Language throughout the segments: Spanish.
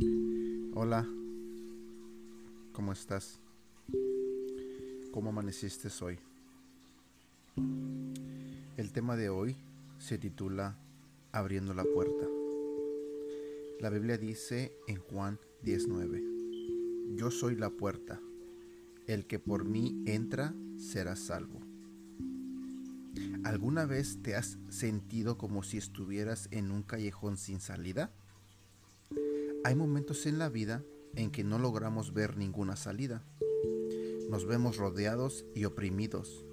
Hola, ¿cómo estás? ¿Cómo amaneciste hoy? El tema de hoy se titula Abriendo la puerta. La Biblia dice en Juan 19, Yo soy la puerta, el que por mí entra será salvo. ¿Alguna vez te has sentido como si estuvieras en un callejón sin salida? Hay momentos en la vida en que no logramos ver ninguna salida. Nos vemos rodeados y oprimidos.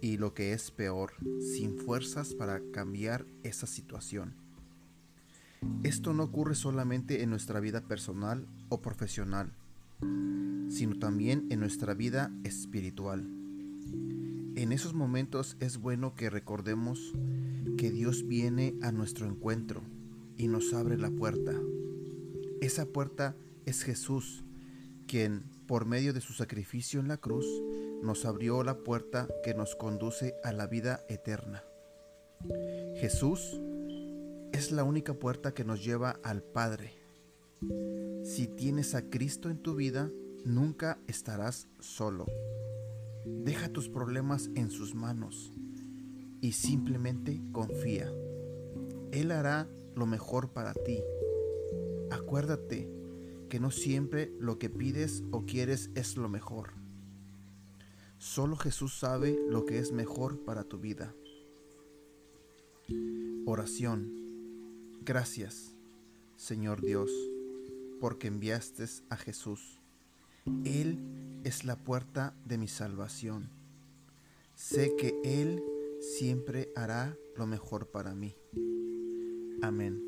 Y lo que es peor, sin fuerzas para cambiar esa situación. Esto no ocurre solamente en nuestra vida personal o profesional, sino también en nuestra vida espiritual. En esos momentos es bueno que recordemos que Dios viene a nuestro encuentro y nos abre la puerta. Esa puerta es Jesús, quien por medio de su sacrificio en la cruz nos abrió la puerta que nos conduce a la vida eterna. Jesús es la única puerta que nos lleva al Padre. Si tienes a Cristo en tu vida, nunca estarás solo. Deja tus problemas en sus manos y simplemente confía. Él hará lo mejor para ti. Acuérdate que no siempre lo que pides o quieres es lo mejor. Solo Jesús sabe lo que es mejor para tu vida. Oración. Gracias, Señor Dios, porque enviaste a Jesús. Él es la puerta de mi salvación. Sé que Él siempre hará lo mejor para mí. Amén.